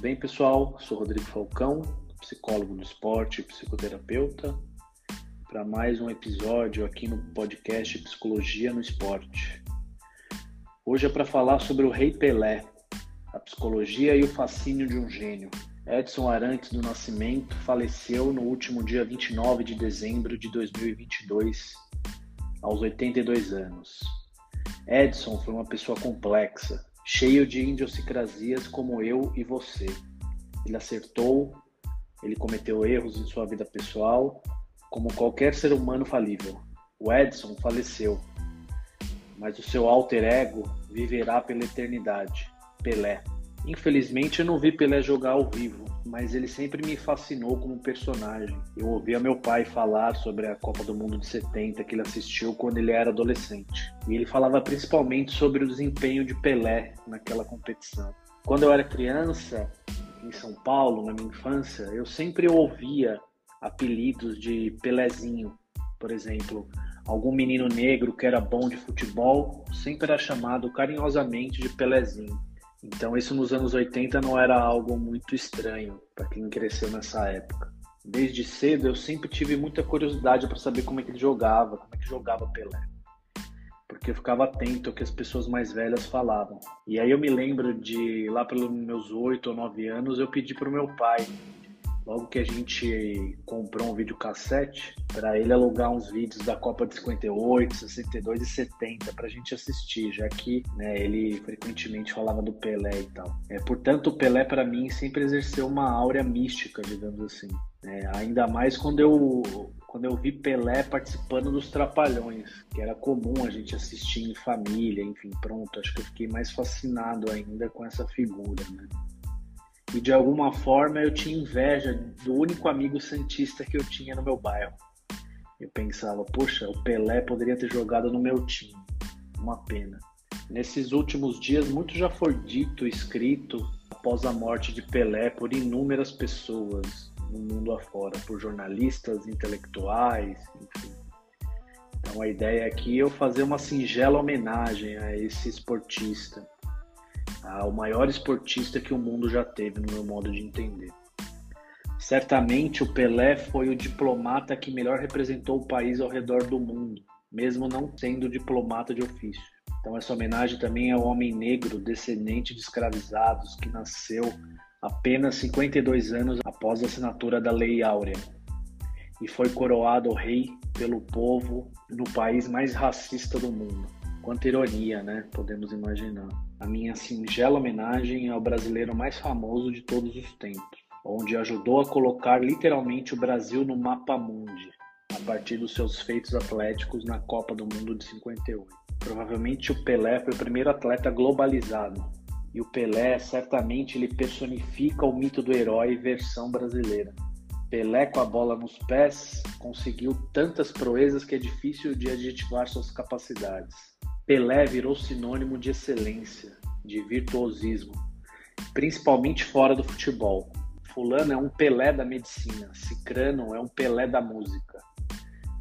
bem, pessoal? Sou Rodrigo Falcão, psicólogo do esporte, psicoterapeuta, para mais um episódio aqui no podcast Psicologia no Esporte. Hoje é para falar sobre o Rei Pelé, a psicologia e o fascínio de um gênio. Edson Arantes do Nascimento faleceu no último dia 29 de dezembro de 2022, aos 82 anos. Edson foi uma pessoa complexa, cheio de idiosincrasias como eu e você. Ele acertou, ele cometeu erros em sua vida pessoal, como qualquer ser humano falível. O Edson faleceu, mas o seu alter ego viverá pela eternidade. Pelé. Infelizmente eu não vi Pelé jogar ao vivo, mas ele sempre me fascinou como personagem. Eu ouvia meu pai falar sobre a Copa do Mundo de 70 que ele assistiu quando ele era adolescente. E ele falava principalmente sobre o desempenho de Pelé naquela competição. Quando eu era criança, em São Paulo, na minha infância, eu sempre ouvia apelidos de Pelézinho, por exemplo. Algum menino negro que era bom de futebol sempre era chamado carinhosamente de Pelézinho. Então, isso nos anos 80 não era algo muito estranho para quem cresceu nessa época. Desde cedo eu sempre tive muita curiosidade para saber como é que ele jogava, como é que jogava Pelé. Porque eu ficava atento ao que as pessoas mais velhas falavam. E aí eu me lembro de, lá pelos meus 8 ou 9 anos, eu pedi para o meu pai logo que a gente comprou um videocassete, para ele alugar uns vídeos da Copa de 58, 62 e 70 para a gente assistir, já que né, ele frequentemente falava do Pelé e tal. É, portanto, o Pelé para mim sempre exerceu uma áurea mística, digamos assim. É, ainda mais quando eu quando eu vi Pelé participando dos Trapalhões, que era comum a gente assistir em família, enfim, pronto, acho que eu fiquei mais fascinado ainda com essa figura, né? E de alguma forma eu tinha inveja do único amigo santista que eu tinha no meu bairro. Eu pensava, poxa, o Pelé poderia ter jogado no meu time. Uma pena. Nesses últimos dias, muito já foi dito, escrito, após a morte de Pelé por inúmeras pessoas no mundo afora, por jornalistas, intelectuais, enfim. Então a ideia aqui é eu fazer uma singela homenagem a esse esportista ao maior esportista que o mundo já teve, no meu modo de entender. Certamente o Pelé foi o diplomata que melhor representou o país ao redor do mundo, mesmo não sendo diplomata de ofício. Então essa homenagem também ao homem negro descendente de escravizados que nasceu apenas 52 anos após a assinatura da Lei Áurea e foi coroado rei pelo povo no país mais racista do mundo. Quanta ironia, né? Podemos imaginar. A minha singela homenagem ao brasileiro mais famoso de todos os tempos, onde ajudou a colocar literalmente o Brasil no mapa mundi, a partir dos seus feitos atléticos na Copa do Mundo de 58. Provavelmente o Pelé foi o primeiro atleta globalizado, e o Pelé certamente ele personifica o mito do herói versão brasileira. Pelé com a bola nos pés conseguiu tantas proezas que é difícil de adjetivar suas capacidades. Pelé virou sinônimo de excelência, de virtuosismo, principalmente fora do futebol. Fulano é um Pelé da medicina, Cicrano é um Pelé da música.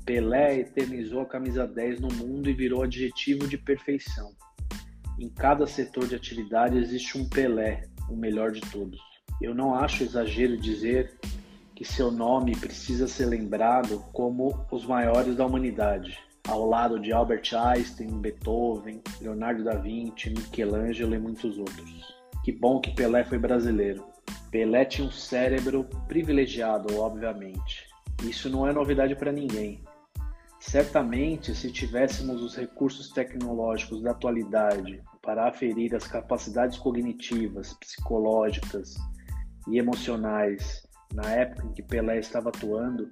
Pelé eternizou a camisa 10 no mundo e virou adjetivo de perfeição. Em cada setor de atividade existe um Pelé, o melhor de todos. Eu não acho exagero dizer que seu nome precisa ser lembrado como os maiores da humanidade ao lado de Albert Einstein, Beethoven, Leonardo da Vinci, Michelangelo e muitos outros. Que bom que Pelé foi brasileiro. Pelé tinha um cérebro privilegiado, obviamente. Isso não é novidade para ninguém. Certamente, se tivéssemos os recursos tecnológicos da atualidade para aferir as capacidades cognitivas, psicológicas e emocionais na época em que Pelé estava atuando,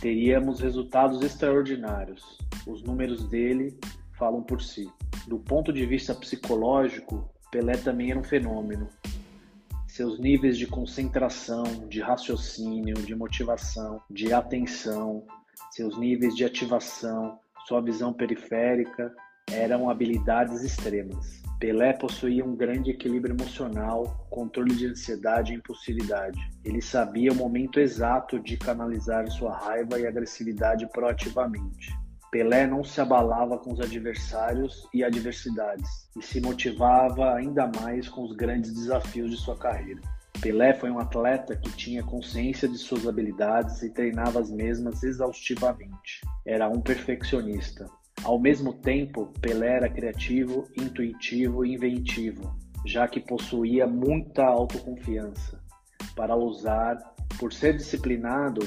teríamos resultados extraordinários. Os números dele falam por si. Do ponto de vista psicológico, Pelé também era um fenômeno. Seus níveis de concentração, de raciocínio, de motivação, de atenção, seus níveis de ativação, sua visão periférica eram habilidades extremas. Pelé possuía um grande equilíbrio emocional, controle de ansiedade e impulsividade. Ele sabia o momento exato de canalizar sua raiva e agressividade proativamente. Pelé não se abalava com os adversários e adversidades e se motivava ainda mais com os grandes desafios de sua carreira. Pelé foi um atleta que tinha consciência de suas habilidades e treinava as mesmas exaustivamente. Era um perfeccionista. Ao mesmo tempo, Pelé era criativo, intuitivo e inventivo, já que possuía muita autoconfiança para usar. Por ser disciplinado,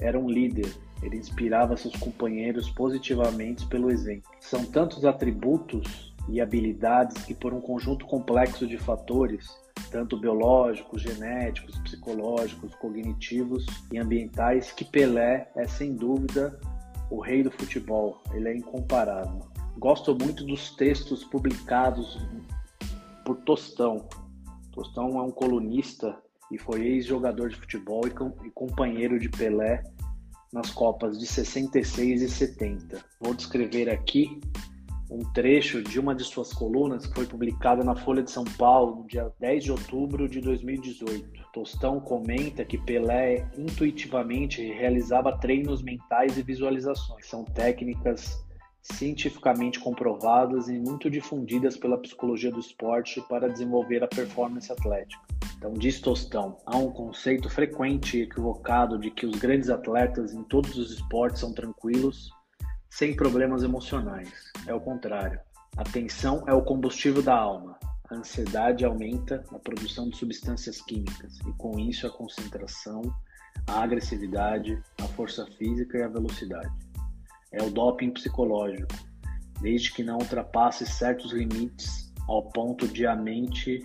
era um líder. Ele inspirava seus companheiros positivamente pelo exemplo. São tantos atributos e habilidades que, por um conjunto complexo de fatores, tanto biológicos, genéticos, psicológicos, cognitivos e ambientais, que Pelé é sem dúvida o rei do futebol. Ele é incomparável. Gosto muito dos textos publicados por Tostão. Tostão é um colunista e foi ex-jogador de futebol e companheiro de Pelé nas Copas de 66 e 70. Vou descrever aqui um trecho de uma de suas colunas que foi publicada na Folha de São Paulo no dia 10 de outubro de 2018. Tostão comenta que Pelé intuitivamente realizava treinos mentais e visualizações. São técnicas cientificamente comprovadas e muito difundidas pela psicologia do esporte para desenvolver a performance atlética. Então, diz Tostão, há um conceito frequente e equivocado de que os grandes atletas em todos os esportes são tranquilos sem problemas emocionais. É o contrário. A tensão é o combustível da alma. A ansiedade aumenta a produção de substâncias químicas e, com isso, a concentração, a agressividade, a força física e a velocidade. É o doping psicológico, desde que não ultrapasse certos limites ao ponto de a mente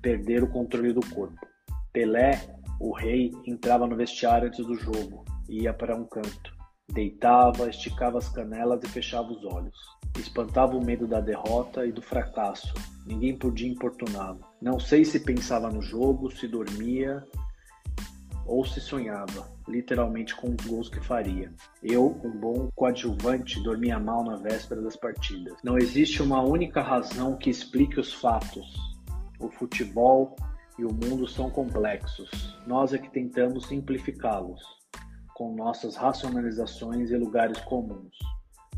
perder o controle do corpo. Pelé, o rei, entrava no vestiário antes do jogo e ia para um canto. Deitava, esticava as canelas e fechava os olhos. Espantava o medo da derrota e do fracasso. Ninguém podia importuná-lo. Não sei se pensava no jogo, se dormia ou se sonhava, literalmente com os gols que faria. Eu, um bom coadjuvante, dormia mal na véspera das partidas. Não existe uma única razão que explique os fatos. O futebol e o mundo são complexos. Nós é que tentamos simplificá-los com nossas racionalizações e lugares comuns.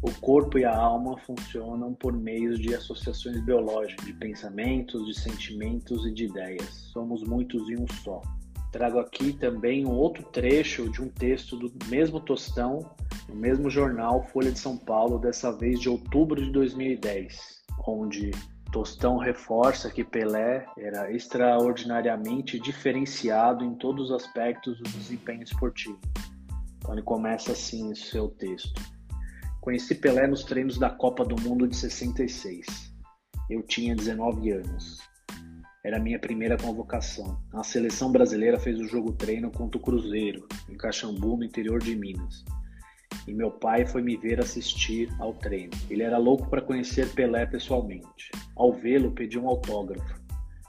O corpo e a alma funcionam por meio de associações biológicas, de pensamentos, de sentimentos e de ideias. Somos muitos em um só. Trago aqui também um outro trecho de um texto do mesmo Tostão, no mesmo jornal Folha de São Paulo, dessa vez de outubro de 2010, onde Tostão reforça que Pelé era extraordinariamente diferenciado em todos os aspectos do desempenho esportivo. Então ele começa assim o seu texto. Conheci Pelé nos treinos da Copa do Mundo de 66. Eu tinha 19 anos. Era a minha primeira convocação. A seleção brasileira fez o jogo treino contra o Cruzeiro, em Caxambu, no interior de Minas. E meu pai foi me ver assistir ao treino. Ele era louco para conhecer Pelé pessoalmente. Ao vê-lo, pediu um autógrafo.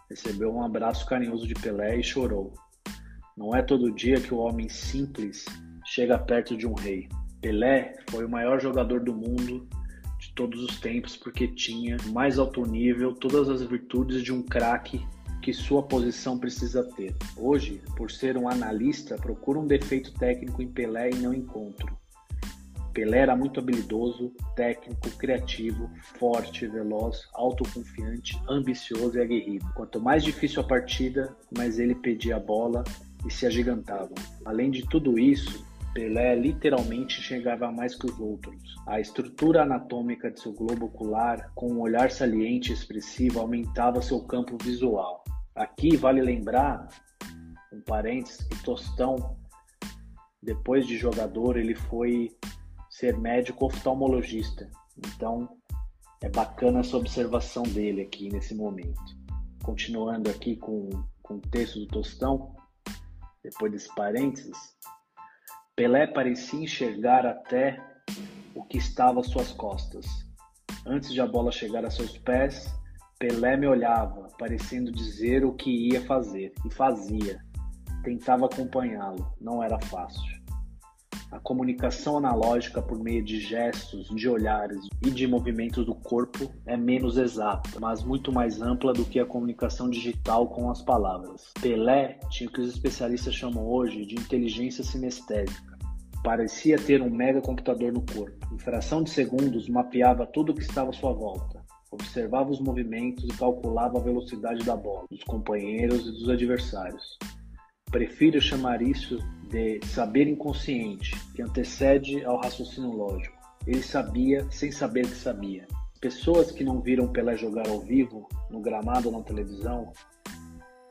Recebeu um abraço carinhoso de Pelé e chorou. Não é todo dia que o homem simples chega perto de um rei. Pelé foi o maior jogador do mundo de todos os tempos porque tinha mais alto nível todas as virtudes de um craque que sua posição precisa ter. Hoje, por ser um analista, procuro um defeito técnico em Pelé e não encontro. Pelé era muito habilidoso, técnico, criativo, forte, veloz, autoconfiante, ambicioso e aguerrido. Quanto mais difícil a partida, mais ele pedia a bola e se agigantava. Além de tudo isso, Pelé literalmente enxergava mais que os outros. A estrutura anatômica de seu globo ocular, com um olhar saliente e expressivo, aumentava seu campo visual. Aqui vale lembrar, um parênteses, que Tostão, depois de jogador, ele foi ser médico oftalmologista. Então, é bacana essa observação dele aqui nesse momento. Continuando aqui com, com o texto do Tostão, depois desse parênteses, Pelé parecia enxergar até o que estava às suas costas. Antes de a bola chegar a seus pés, Pelé me olhava, parecendo dizer o que ia fazer, e fazia. Tentava acompanhá-lo, não era fácil. A comunicação analógica por meio de gestos, de olhares e de movimentos do corpo é menos exata, mas muito mais ampla do que a comunicação digital com as palavras. Pelé tinha o que os especialistas chamam hoje de inteligência sinestésica. Parecia ter um mega computador no corpo. Em fração de segundos, mapeava tudo o que estava à sua volta. observava os movimentos e calculava a velocidade da bola, dos companheiros e dos adversários. Prefiro chamar isso de saber inconsciente, que antecede ao raciocínio lógico. Ele sabia sem saber que sabia. Pessoas que não viram Pelé jogar ao vivo, no gramado ou na televisão,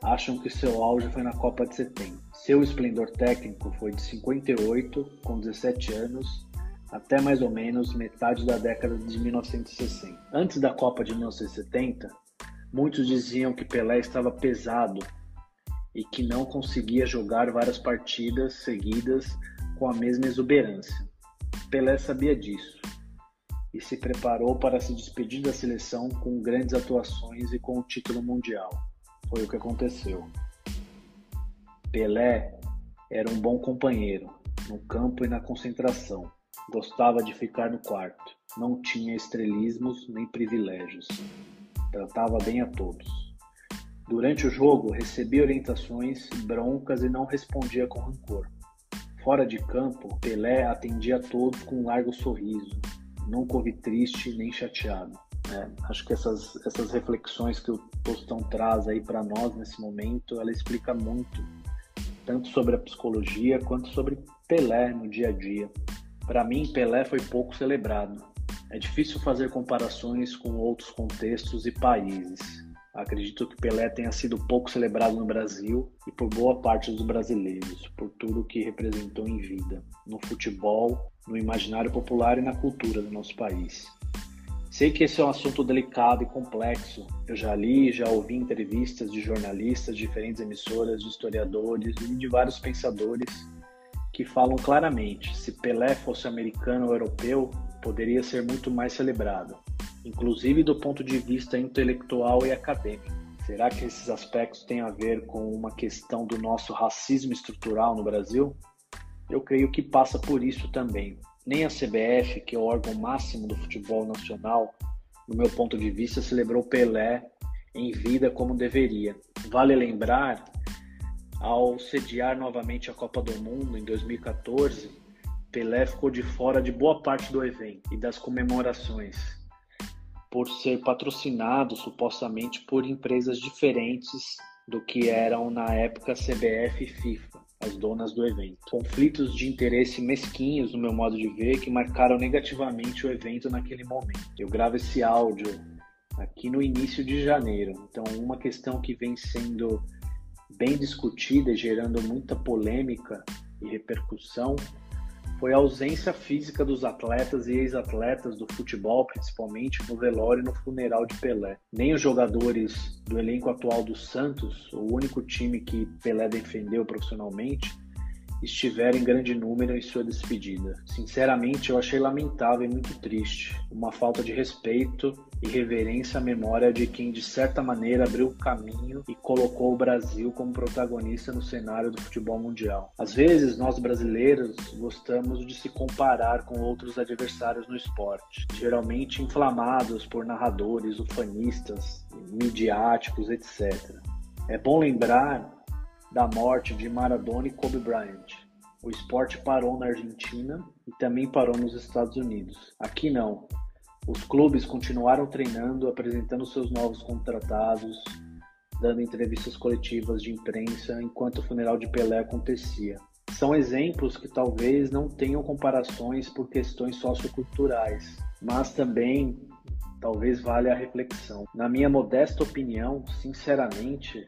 acham que seu auge foi na Copa de 70. Seu esplendor técnico foi de 58, com 17 anos, até mais ou menos metade da década de 1960. Antes da Copa de 1970, muitos diziam que Pelé estava pesado e que não conseguia jogar várias partidas seguidas com a mesma exuberância. Pelé sabia disso e se preparou para se despedir da seleção com grandes atuações e com o título mundial. Foi o que aconteceu. Pelé era um bom companheiro, no campo e na concentração. Gostava de ficar no quarto. Não tinha estrelismos nem privilégios. Tratava bem a todos. Durante o jogo, recebia orientações, broncas e não respondia com rancor. Fora de campo, Pelé atendia a todos com um largo sorriso. Nunca ouvi triste nem chateado. É, acho que essas, essas reflexões que o Tostão traz aí para nós nesse momento, ela explica muito, tanto sobre a psicologia quanto sobre Pelé no dia a dia. Para mim, Pelé foi pouco celebrado. É difícil fazer comparações com outros contextos e países. Acredito que Pelé tenha sido pouco celebrado no Brasil e por boa parte dos brasileiros, por tudo que representou em vida, no futebol, no imaginário popular e na cultura do nosso país. Sei que esse é um assunto delicado e complexo. Eu já li, já ouvi entrevistas de jornalistas, de diferentes emissoras, de historiadores e de vários pensadores que falam claramente: se Pelé fosse americano ou europeu, poderia ser muito mais celebrado, inclusive do ponto de vista intelectual e acadêmico. Será que esses aspectos têm a ver com uma questão do nosso racismo estrutural no Brasil? Eu creio que passa por isso também. Nem a CBF, que é o órgão máximo do futebol nacional, no meu ponto de vista, celebrou Pelé em vida como deveria. Vale lembrar, ao sediar novamente a Copa do Mundo em 2014, Pelé ficou de fora de boa parte do evento e das comemorações, por ser patrocinado supostamente por empresas diferentes do que eram na época CBF e FIFA as donas do evento. Conflitos de interesse mesquinhos, no meu modo de ver, que marcaram negativamente o evento naquele momento. Eu gravo esse áudio aqui no início de janeiro, então uma questão que vem sendo bem discutida e gerando muita polêmica e repercussão foi a ausência física dos atletas e ex-atletas do futebol, principalmente no velório e no funeral de Pelé. Nem os jogadores do elenco atual do Santos, o único time que Pelé defendeu profissionalmente, estiveram em grande número em sua despedida. Sinceramente, eu achei lamentável e muito triste, uma falta de respeito e reverência à memória de quem de certa maneira abriu o caminho e colocou o Brasil como protagonista no cenário do futebol mundial. Às vezes, nós brasileiros gostamos de se comparar com outros adversários no esporte, geralmente inflamados por narradores, ufanistas, midiáticos, etc. É bom lembrar da morte de Maradona e Kobe Bryant. O esporte parou na Argentina e também parou nos Estados Unidos. Aqui não. Os clubes continuaram treinando, apresentando seus novos contratados, dando entrevistas coletivas de imprensa enquanto o funeral de Pelé acontecia. São exemplos que talvez não tenham comparações por questões socioculturais, mas também talvez valha a reflexão. Na minha modesta opinião, sinceramente,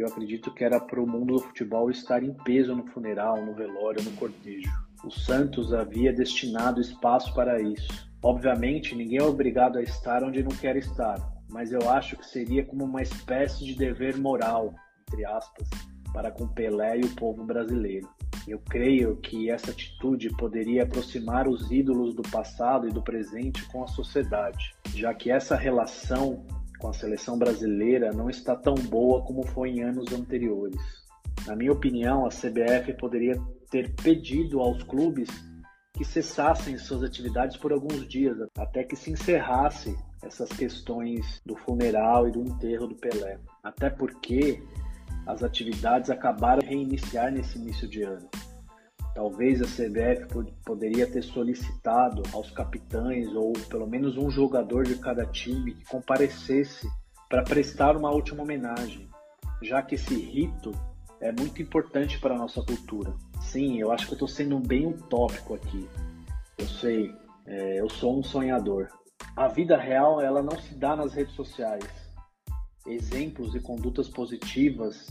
eu acredito que era para o mundo do futebol estar em peso no funeral, no velório, no cortejo. O Santos havia destinado espaço para isso. Obviamente, ninguém é obrigado a estar onde não quer estar, mas eu acho que seria como uma espécie de dever moral, entre aspas, para com Pelé e o povo brasileiro. Eu creio que essa atitude poderia aproximar os ídolos do passado e do presente com a sociedade, já que essa relação com a seleção brasileira não está tão boa como foi em anos anteriores. Na minha opinião, a CBF poderia ter pedido aos clubes que cessassem suas atividades por alguns dias, até que se encerrasse essas questões do funeral e do enterro do Pelé. Até porque as atividades acabaram de reiniciar nesse início de ano. Talvez a CBF poderia ter solicitado aos capitães ou pelo menos um jogador de cada time que comparecesse para prestar uma última homenagem, já que esse rito é muito importante para a nossa cultura. Sim, eu acho que estou sendo bem utópico aqui. Eu sei, é, eu sou um sonhador. A vida real ela não se dá nas redes sociais. Exemplos e condutas positivas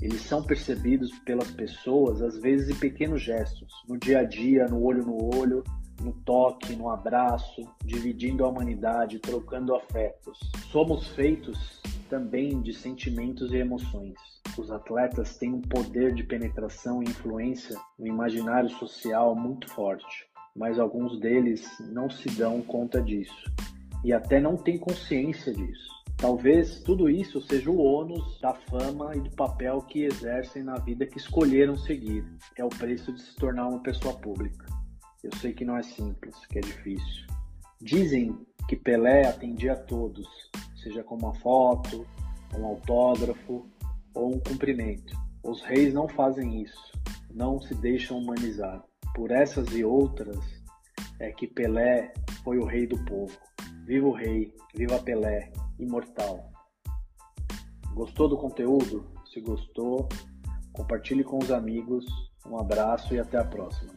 eles são percebidos pelas pessoas às vezes em pequenos gestos, no dia a dia, no olho no olho, no toque, no abraço, dividindo a humanidade, trocando afetos. Somos feitos também de sentimentos e emoções. Os atletas têm um poder de penetração e influência no imaginário social muito forte, mas alguns deles não se dão conta disso e até não têm consciência disso. Talvez tudo isso seja o ônus da fama e do papel que exercem na vida que escolheram seguir. É o preço de se tornar uma pessoa pública. Eu sei que não é simples, que é difícil. Dizem que Pelé atendia a todos, seja com uma foto, um autógrafo ou um cumprimento. Os reis não fazem isso, não se deixam humanizar. Por essas e outras é que Pelé foi o rei do povo. Viva o rei, viva Pelé, imortal. Gostou do conteúdo? Se gostou, compartilhe com os amigos. Um abraço e até a próxima.